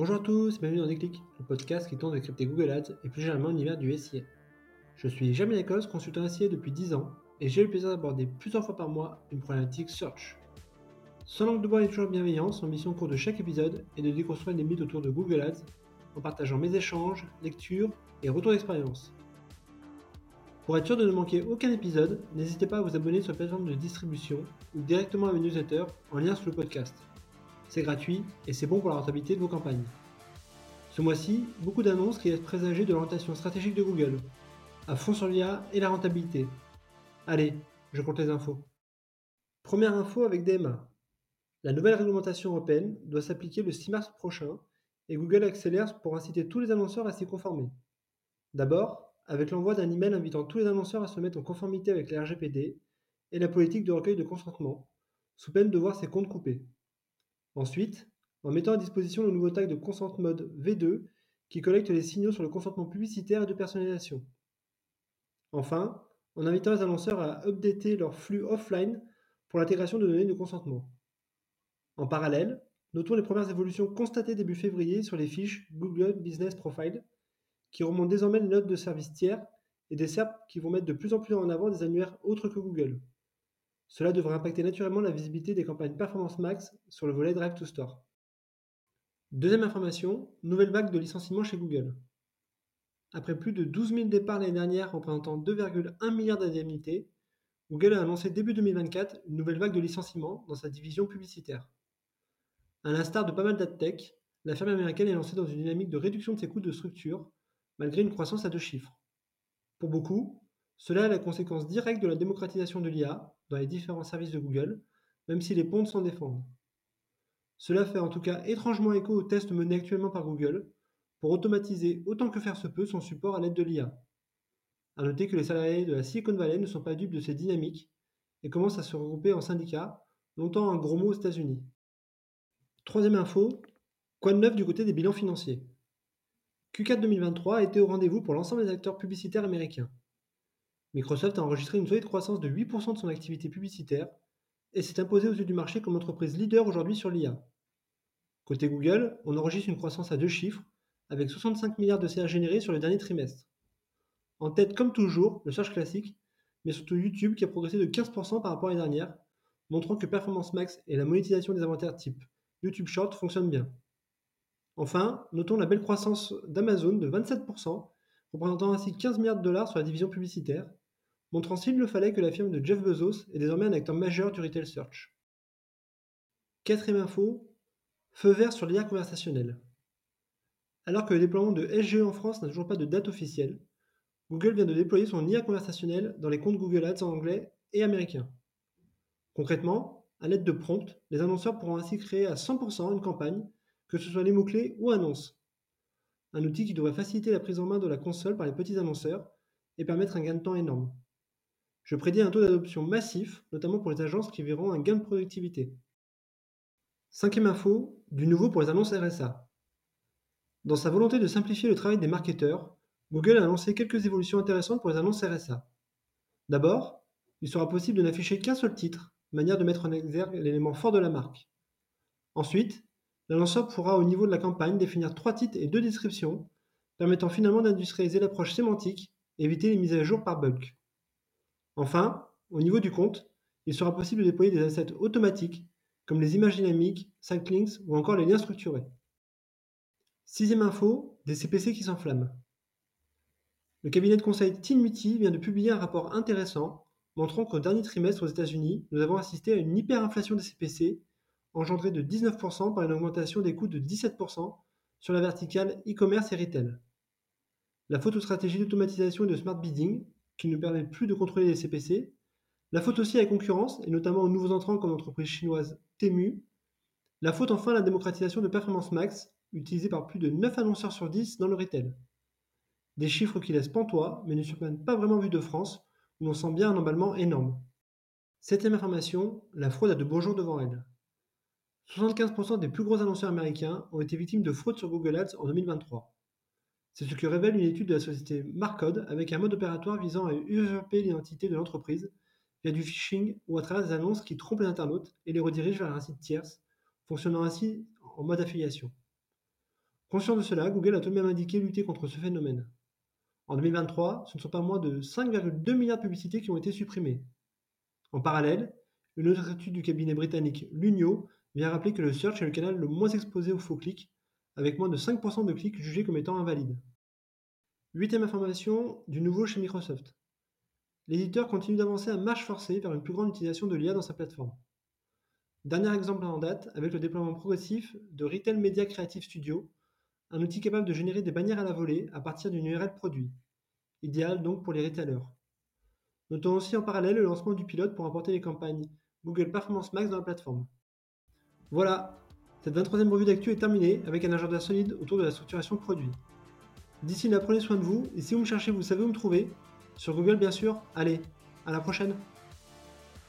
Bonjour à tous, bienvenue dans Déclic, le podcast qui tente de crypter Google Ads et plus généralement l'univers du SIA. Je suis Jamie Lacoste, consultant SIA depuis 10 ans et j'ai le plaisir d'aborder plusieurs fois par mois une problématique search. Sans langue de bois et toujours bienveillance, mission au cours de chaque épisode est de déconstruire les mythes autour de Google Ads en partageant mes échanges, lectures et retours d'expérience. Pour être sûr de ne manquer aucun épisode, n'hésitez pas à vous abonner sur la plateforme de distribution ou directement à mes newsletters en lien sous le podcast c'est gratuit et c'est bon pour la rentabilité de vos campagnes. Ce mois-ci, beaucoup d'annonces qui laissent présager de l'orientation stratégique de Google, à fond sur l'IA et la rentabilité. Allez, je compte les infos. Première info avec DMA. La nouvelle réglementation européenne doit s'appliquer le 6 mars prochain et Google accélère pour inciter tous les annonceurs à s'y conformer. D'abord, avec l'envoi d'un email invitant tous les annonceurs à se mettre en conformité avec la RGPD et la politique de recueil de consentement, sous peine de voir ses comptes coupés. Ensuite, en mettant à disposition le nouveau tag de Consent Mode V2 qui collecte les signaux sur le consentement publicitaire et de personnalisation. Enfin, en invitant les annonceurs à updater leur flux offline pour l'intégration de données de consentement. En parallèle, notons les premières évolutions constatées début février sur les fiches Google Business Profile, qui remontent désormais les notes de services tiers et des SERP qui vont mettre de plus en plus en avant des annuaires autres que Google. Cela devrait impacter naturellement la visibilité des campagnes Performance Max sur le volet Drive to Store. Deuxième information, nouvelle vague de licenciements chez Google. Après plus de 12 000 départs l'année dernière représentant 2,1 milliards d'indemnités, Google a annoncé début 2024 une nouvelle vague de licenciements dans sa division publicitaire. À l'instar de pas mal d'adtech, la firme américaine est lancée dans une dynamique de réduction de ses coûts de structure, malgré une croissance à deux chiffres. Pour beaucoup, cela est la conséquence directe de la démocratisation de l'IA dans les différents services de Google, même si les ponts s'en défendent. Cela fait en tout cas étrangement écho aux tests menés actuellement par Google pour automatiser autant que faire se peut son support à l'aide de l'IA. A noter que les salariés de la Silicon Valley ne sont pas dupes de ces dynamiques et commencent à se regrouper en syndicats, longtemps un gros mot aux États-Unis. Troisième info, quoi de neuf du côté des bilans financiers? Q4 2023 a été au rendez-vous pour l'ensemble des acteurs publicitaires américains. Microsoft a enregistré une solide croissance de 8% de son activité publicitaire et s'est imposé aux yeux du marché comme entreprise leader aujourd'hui sur l'IA. Côté Google, on enregistre une croissance à deux chiffres, avec 65 milliards de CA générés sur le dernier trimestre. En tête, comme toujours, le search classique, mais surtout YouTube qui a progressé de 15% par rapport à l'année dernière, montrant que Performance Max et la monétisation des inventaires type YouTube Short fonctionnent bien. Enfin, notons la belle croissance d'Amazon de 27%, représentant ainsi 15 milliards de dollars sur la division publicitaire, montrant s'il le fallait que la firme de Jeff Bezos est désormais un acteur majeur du retail search. Quatrième info, feu vert sur l'IA conversationnelle. Alors que le déploiement de SGE en France n'a toujours pas de date officielle, Google vient de déployer son IA conversationnelle dans les comptes Google Ads en anglais et américain. Concrètement, à l'aide de prompts, les annonceurs pourront ainsi créer à 100% une campagne, que ce soit les mots-clés ou annonces. Un outil qui devrait faciliter la prise en main de la console par les petits annonceurs et permettre un gain de temps énorme. Je prédis un taux d'adoption massif, notamment pour les agences qui verront un gain de productivité. Cinquième info, du nouveau pour les annonces RSA. Dans sa volonté de simplifier le travail des marketeurs, Google a lancé quelques évolutions intéressantes pour les annonces RSA. D'abord, il sera possible de n'afficher qu'un seul titre, manière de mettre en exergue l'élément fort de la marque. Ensuite, l'annonceur pourra au niveau de la campagne définir trois titres et deux descriptions, permettant finalement d'industrialiser l'approche sémantique et éviter les mises à jour par bulk. Enfin, au niveau du compte, il sera possible de déployer des assets automatiques comme les images dynamiques, sidelinks ou encore les liens structurés. Sixième info, des CPC qui s'enflamment. Le cabinet de conseil Tinmuti vient de publier un rapport intéressant montrant qu'au dernier trimestre aux États-Unis, nous avons assisté à une hyperinflation des CPC engendrée de 19% par une augmentation des coûts de 17% sur la verticale e-commerce et retail. La photostratégie d'automatisation et de smart bidding qui ne permet plus de contrôler les CPC. La faute aussi à la concurrence, et notamment aux nouveaux entrants comme l'entreprise chinoise Temu. La faute enfin à la démocratisation de Performance Max, utilisée par plus de 9 annonceurs sur 10 dans le retail. Des chiffres qui laissent pantois, mais ne surprennent pas vraiment vu de France, où l'on sent bien un emballement énorme. Septième information, la fraude a de beaux jours devant elle. 75% des plus gros annonceurs américains ont été victimes de fraude sur Google Ads en 2023. C'est ce que révèle une étude de la société Marcode avec un mode opératoire visant à usurper l'identité de l'entreprise via du phishing ou à travers des annonces qui trompent les internautes et les redirigent vers un site tierce, fonctionnant ainsi en mode affiliation. Conscient de cela, Google a tout de même indiqué lutter contre ce phénomène. En 2023, ce ne sont pas moins de 5,2 milliards de publicités qui ont été supprimées. En parallèle, une autre étude du cabinet britannique Lunio vient rappeler que le search est le canal le moins exposé aux faux clics, avec moins de 5% de clics jugés comme étant invalides. Huitième information, du nouveau chez Microsoft. L'éditeur continue d'avancer à marche forcée vers une plus grande utilisation de l'IA dans sa plateforme. Dernier exemple en date avec le déploiement progressif de Retail Media Creative Studio, un outil capable de générer des bannières à la volée à partir d'une URL produit, idéal donc pour les retailers. Notons aussi en parallèle le lancement du pilote pour apporter les campagnes Google Performance Max dans la plateforme. Voilà, cette 23e revue d'actu est terminée avec un agenda solide autour de la structuration produit. D'ici là, prenez soin de vous et si vous me cherchez, vous savez où me trouver. Sur Google, bien sûr. Allez, à la prochaine!